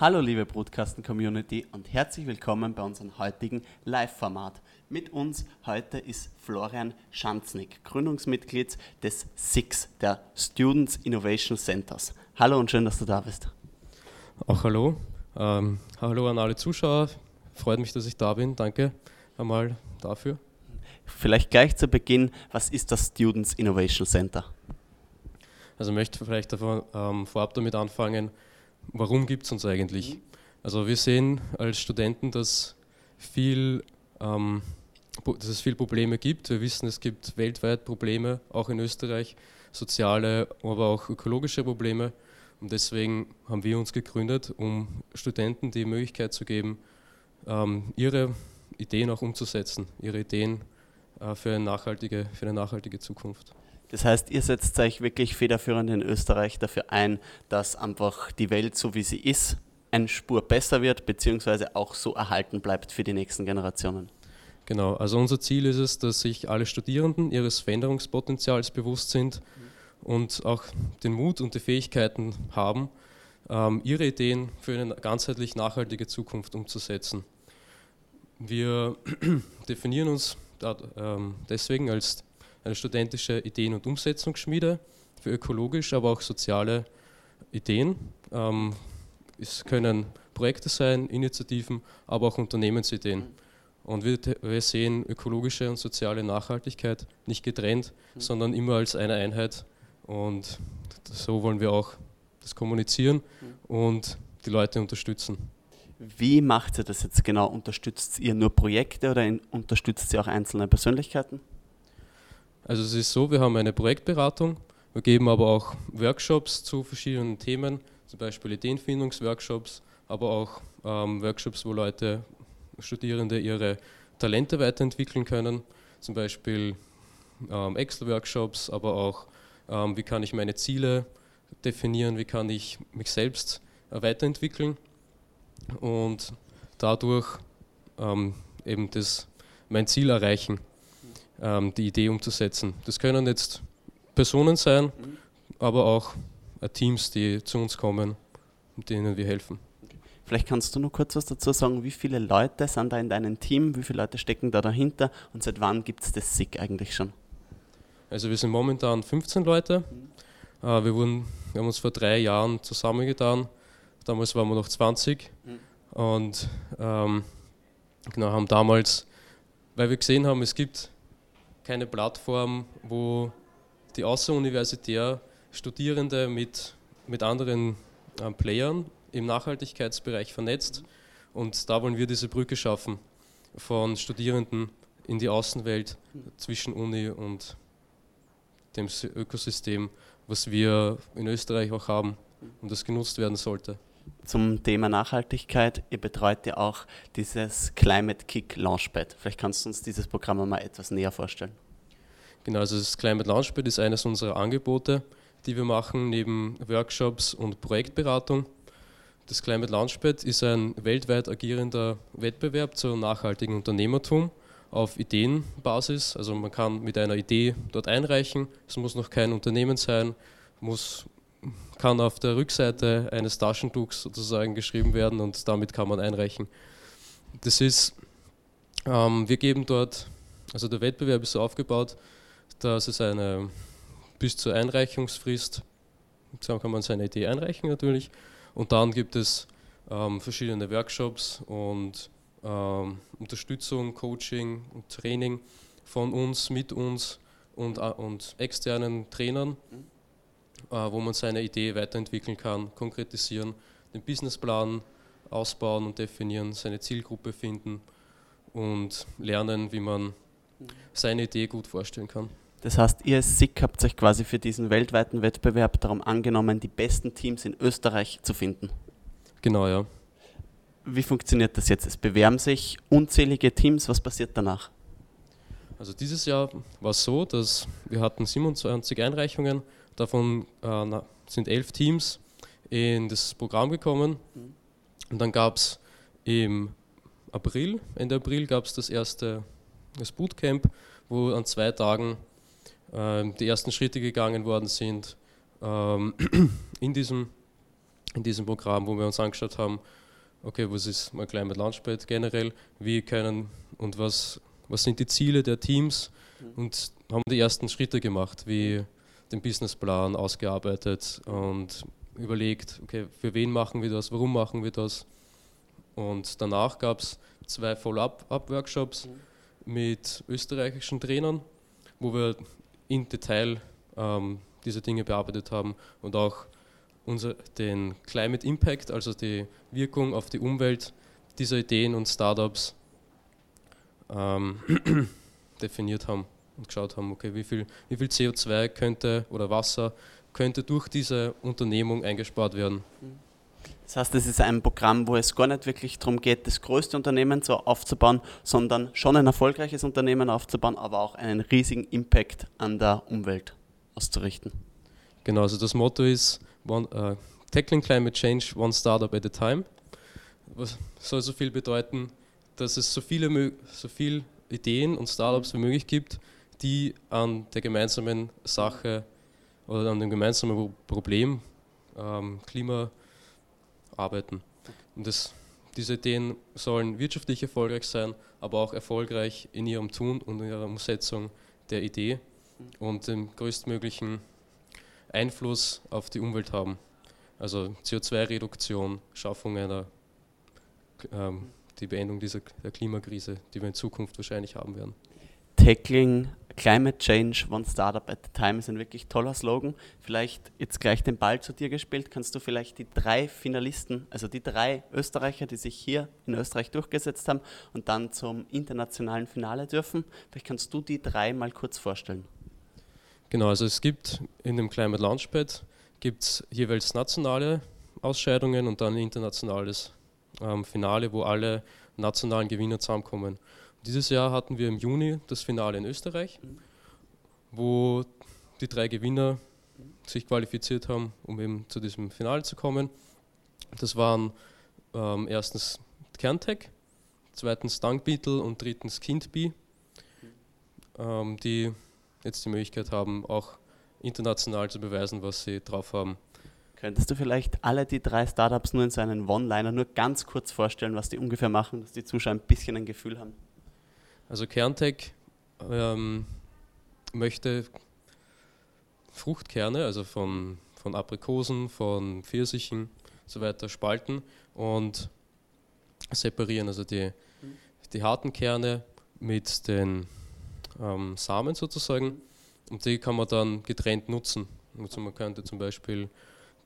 Hallo liebe Brutkasten-Community und herzlich willkommen bei unserem heutigen Live-Format. Mit uns heute ist Florian Schanznick, Gründungsmitglied des SIX, der Students Innovation Centers. Hallo und schön, dass du da bist. Auch hallo. Ähm, hallo an alle Zuschauer. Freut mich, dass ich da bin. Danke einmal dafür. Vielleicht gleich zu Beginn, was ist das Students Innovation Center? Also ich möchte vielleicht davon, ähm, vorab damit anfangen, warum gibt es uns eigentlich? Also wir sehen als Studenten, dass, viel, ähm, dass es viele Probleme gibt. Wir wissen, es gibt weltweit Probleme, auch in Österreich, soziale, aber auch ökologische Probleme. Und deswegen haben wir uns gegründet, um Studenten die Möglichkeit zu geben, ähm, ihre Ideen auch umzusetzen, ihre Ideen äh, für, eine nachhaltige, für eine nachhaltige Zukunft. Das heißt, ihr setzt euch wirklich federführend in Österreich dafür ein, dass einfach die Welt so wie sie ist, eine Spur besser wird, beziehungsweise auch so erhalten bleibt für die nächsten Generationen. Genau, also unser Ziel ist es, dass sich alle Studierenden ihres Veränderungspotenzials bewusst sind und auch den Mut und die Fähigkeiten haben, ähm, ihre Ideen für eine ganzheitlich nachhaltige Zukunft umzusetzen. Wir definieren uns ähm, deswegen als eine studentische Ideen- und Umsetzungsschmiede für ökologisch, aber auch soziale Ideen. Ähm, es können Projekte sein, Initiativen, aber auch Unternehmensideen. Und wir, wir sehen ökologische und soziale Nachhaltigkeit nicht getrennt, mhm. sondern immer als eine Einheit. Und so wollen wir auch das kommunizieren mhm. und die Leute unterstützen. Wie macht ihr das jetzt genau? Unterstützt ihr nur Projekte oder unterstützt ihr auch einzelne Persönlichkeiten? Also es ist so, wir haben eine Projektberatung, wir geben aber auch Workshops zu verschiedenen Themen, zum Beispiel Ideenfindungsworkshops, aber auch ähm, Workshops, wo Leute, Studierende ihre Talente weiterentwickeln können, zum Beispiel ähm, Excel-Workshops, aber auch ähm, wie kann ich meine Ziele definieren, wie kann ich mich selbst äh, weiterentwickeln und dadurch ähm, eben das, mein Ziel erreichen ähm, die Idee umzusetzen. Das können jetzt Personen sein, mhm. aber auch äh, Teams, die zu uns kommen und denen wir helfen. Vielleicht kannst du noch kurz was dazu sagen, wie viele Leute sind da in deinem Team, wie viele Leute stecken da dahinter und seit wann gibt es das SIG eigentlich schon? Also wir sind momentan 15 Leute. Mhm. Äh, wir, wurden, wir haben uns vor drei Jahren zusammengetan. Damals waren wir noch 20 mhm. und ähm, genau, haben damals, weil wir gesehen haben, es gibt keine Plattform, wo die außeruniversitär Studierende mit, mit anderen äh, Playern im Nachhaltigkeitsbereich vernetzt. Und da wollen wir diese Brücke schaffen von Studierenden in die Außenwelt zwischen Uni und dem Ökosystem, was wir in Österreich auch haben und das genutzt werden sollte zum Thema Nachhaltigkeit. Ihr betreut ja auch dieses Climate Kick Launchpad. Vielleicht kannst du uns dieses Programm mal etwas näher vorstellen. Genau, also das Climate Launchpad ist eines unserer Angebote, die wir machen, neben Workshops und Projektberatung. Das Climate Launchpad ist ein weltweit agierender Wettbewerb zu nachhaltigem Unternehmertum auf Ideenbasis. Also man kann mit einer Idee dort einreichen. Es muss noch kein Unternehmen sein, muss kann auf der Rückseite eines Taschentuchs sozusagen geschrieben werden und damit kann man einreichen. Das ist, ähm, wir geben dort, also der Wettbewerb ist so aufgebaut, dass es eine bis zur Einreichungsfrist, so kann man seine Idee einreichen natürlich, und dann gibt es ähm, verschiedene Workshops und ähm, Unterstützung, Coaching und Training von uns, mit uns und, äh, und externen Trainern. Mhm wo man seine Idee weiterentwickeln kann, konkretisieren, den Businessplan ausbauen und definieren, seine Zielgruppe finden und lernen, wie man seine Idee gut vorstellen kann. Das heißt, ihr als SICK habt euch quasi für diesen weltweiten Wettbewerb darum angenommen, die besten Teams in Österreich zu finden. Genau, ja. Wie funktioniert das jetzt? Es bewerben sich unzählige Teams. Was passiert danach? Also dieses Jahr war es so, dass wir hatten 27 Einreichungen Davon äh, sind elf Teams in das Programm gekommen. Mhm. Und dann gab es im April, Ende April gab es das erste das Bootcamp, wo an zwei Tagen äh, die ersten Schritte gegangen worden sind ähm, in diesem in diesem Programm, wo wir uns angeschaut haben, okay, was ist mal Climate Launchpad generell, wie können und was, was sind die Ziele der Teams mhm. und haben die ersten Schritte gemacht, wie den Businessplan ausgearbeitet und überlegt, okay, für wen machen wir das, warum machen wir das. Und danach gab es zwei Follow-up-Workshops mhm. mit österreichischen Trainern, wo wir in Detail ähm, diese Dinge bearbeitet haben und auch unser, den Climate Impact, also die Wirkung auf die Umwelt dieser Ideen und Startups ähm, definiert haben und geschaut haben, okay, wie viel, wie viel CO2 könnte oder Wasser könnte durch diese Unternehmung eingespart werden. Das heißt, es ist ein Programm, wo es gar nicht wirklich darum geht, das größte Unternehmen so aufzubauen, sondern schon ein erfolgreiches Unternehmen aufzubauen, aber auch einen riesigen Impact an der Umwelt auszurichten. Genau, also das Motto ist one, uh, Tackling Climate Change One Startup at a Time. Was soll so viel bedeuten, dass es so viele so viel Ideen und Startups wie möglich gibt, die an der gemeinsamen Sache oder an dem gemeinsamen Problem ähm, Klima arbeiten. Und das, diese Ideen sollen wirtschaftlich erfolgreich sein, aber auch erfolgreich in ihrem Tun und in ihrer Umsetzung der Idee und den größtmöglichen Einfluss auf die Umwelt haben. Also CO2-Reduktion, Schaffung einer, ähm, die Beendung dieser der Klimakrise, die wir in Zukunft wahrscheinlich haben werden. Tackling Climate Change, One Startup at a Time ist ein wirklich toller Slogan. Vielleicht jetzt gleich den Ball zu dir gespielt. Kannst du vielleicht die drei Finalisten, also die drei Österreicher, die sich hier in Österreich durchgesetzt haben und dann zum internationalen Finale dürfen, vielleicht kannst du die drei mal kurz vorstellen. Genau, also es gibt in dem Climate Launchpad gibt jeweils nationale Ausscheidungen und dann internationales ähm, Finale, wo alle nationalen Gewinner zusammenkommen. Dieses Jahr hatten wir im Juni das Finale in Österreich, wo die drei Gewinner sich qualifiziert haben, um eben zu diesem Finale zu kommen. Das waren ähm, erstens Kerntech, zweitens Dunkbeetle und drittens Kindbee, ähm, die jetzt die Möglichkeit haben, auch international zu beweisen, was sie drauf haben. Könntest du vielleicht alle die drei Startups nur in so einen One-Liner nur ganz kurz vorstellen, was die ungefähr machen, dass die Zuschauer ein bisschen ein Gefühl haben? Also Kerntech ähm, möchte Fruchtkerne, also von, von Aprikosen, von Pfirsichen und so weiter, spalten und separieren. Also die, die harten Kerne mit den ähm, Samen sozusagen und die kann man dann getrennt nutzen. Also man könnte zum Beispiel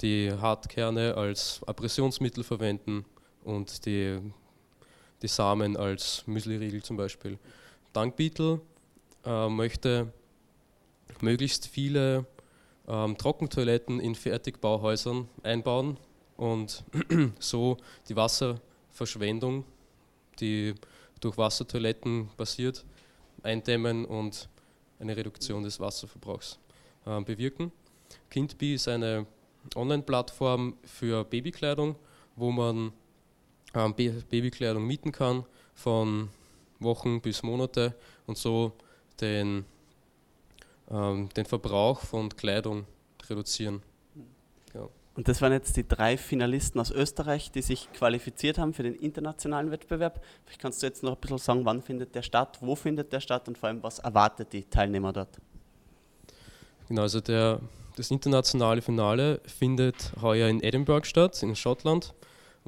die Hartkerne als Abrasionsmittel verwenden und die, die Samen als Müsliriegel zum Beispiel. Dankbeetle äh, möchte möglichst viele ähm, Trockentoiletten in Fertigbauhäusern einbauen und so die Wasserverschwendung, die durch Wassertoiletten passiert, eindämmen und eine Reduktion des Wasserverbrauchs äh, bewirken. Kindbee ist eine Online-Plattform für Babykleidung, wo man ähm, Babykleidung mieten kann von Wochen bis Monate und so den, ähm, den Verbrauch von Kleidung reduzieren. Ja. Und das waren jetzt die drei Finalisten aus Österreich, die sich qualifiziert haben für den internationalen Wettbewerb. Vielleicht kannst du jetzt noch ein bisschen sagen, wann findet der statt, wo findet der statt und vor allem, was erwartet die Teilnehmer dort? Genau, also der, das internationale Finale findet heuer in Edinburgh statt, in Schottland.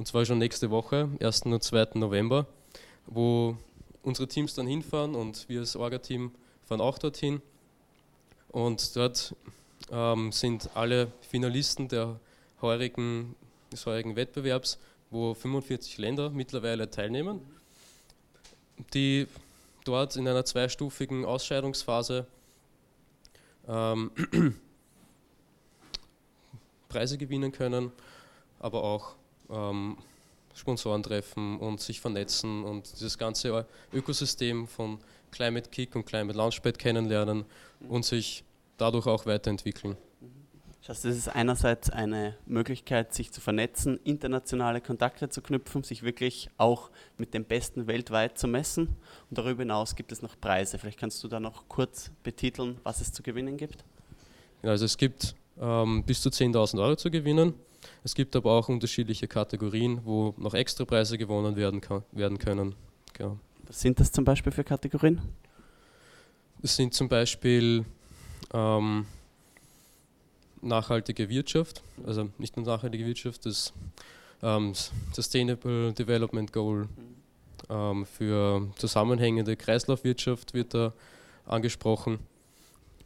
Und zwar schon nächste Woche, 1. und 2. November, wo unsere Teams dann hinfahren und wir als Orga-Team fahren auch dorthin. Und dort ähm, sind alle Finalisten der heurigen, des heurigen Wettbewerbs, wo 45 Länder mittlerweile teilnehmen, die dort in einer zweistufigen Ausscheidungsphase ähm, Preise gewinnen können, aber auch ähm, Sponsoren treffen und sich vernetzen und dieses ganze Ökosystem von Climate Kick und Climate Launchpad kennenlernen und sich dadurch auch weiterentwickeln. Das ist einerseits eine Möglichkeit, sich zu vernetzen, internationale Kontakte zu knüpfen, sich wirklich auch mit dem Besten weltweit zu messen. Und darüber hinaus gibt es noch Preise. Vielleicht kannst du da noch kurz betiteln, was es zu gewinnen gibt. Also es gibt ähm, bis zu 10.000 Euro zu gewinnen. Es gibt aber auch unterschiedliche Kategorien, wo noch extra Preise gewonnen werden, kann, werden können. Genau. Was sind das zum Beispiel für Kategorien? Es sind zum Beispiel ähm, nachhaltige Wirtschaft, also nicht nur nachhaltige Wirtschaft, das ähm, Sustainable Development Goal ähm, für zusammenhängende Kreislaufwirtschaft wird da angesprochen.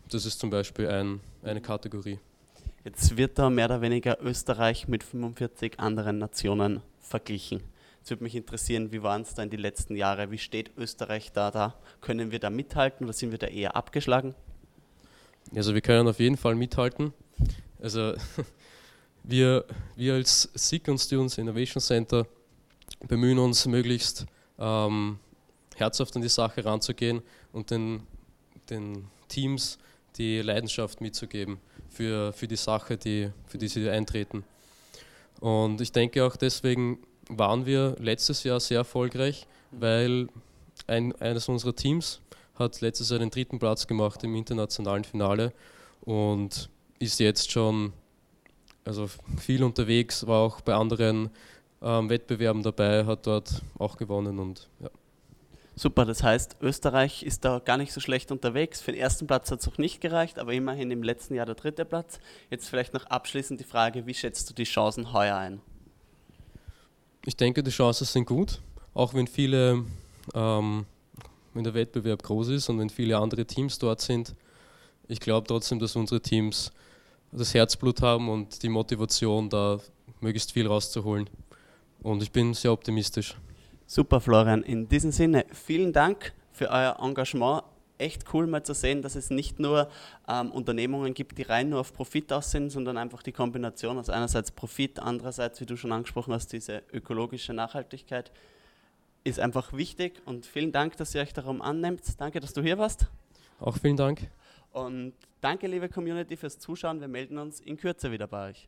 Das ist zum Beispiel ein, eine Kategorie. Jetzt wird da mehr oder weniger Österreich mit 45 anderen Nationen verglichen. Es würde mich interessieren, wie waren es da in den letzten Jahren? Wie steht Österreich da? da? Können wir da mithalten oder sind wir da eher abgeschlagen? Also wir können auf jeden Fall mithalten. Also wir, wir als SIG und Students Innovation Center bemühen uns möglichst ähm, herzhaft an die Sache ranzugehen und den, den Teams die Leidenschaft mitzugeben für, für die Sache, die, für die sie eintreten. Und ich denke auch deswegen waren wir letztes Jahr sehr erfolgreich, weil ein, eines unserer Teams hat letztes Jahr den dritten Platz gemacht im internationalen Finale und ist jetzt schon also viel unterwegs, war auch bei anderen ähm, Wettbewerben dabei, hat dort auch gewonnen und ja. Super, das heißt, Österreich ist da gar nicht so schlecht unterwegs. Für den ersten Platz hat es noch nicht gereicht, aber immerhin im letzten Jahr der dritte Platz. Jetzt vielleicht noch abschließend die Frage, wie schätzt du die Chancen heuer ein? Ich denke, die Chancen sind gut, auch wenn viele, ähm, wenn der Wettbewerb groß ist und wenn viele andere Teams dort sind. Ich glaube trotzdem, dass unsere Teams das Herzblut haben und die Motivation, da möglichst viel rauszuholen. Und ich bin sehr optimistisch. Super, Florian. In diesem Sinne, vielen Dank für euer Engagement. Echt cool mal zu sehen, dass es nicht nur ähm, Unternehmungen gibt, die rein nur auf Profit aus sind, sondern einfach die Kombination aus einerseits Profit, andererseits, wie du schon angesprochen hast, diese ökologische Nachhaltigkeit ist einfach wichtig. Und vielen Dank, dass ihr euch darum annimmt. Danke, dass du hier warst. Auch vielen Dank. Und danke, liebe Community, fürs Zuschauen. Wir melden uns in Kürze wieder bei euch.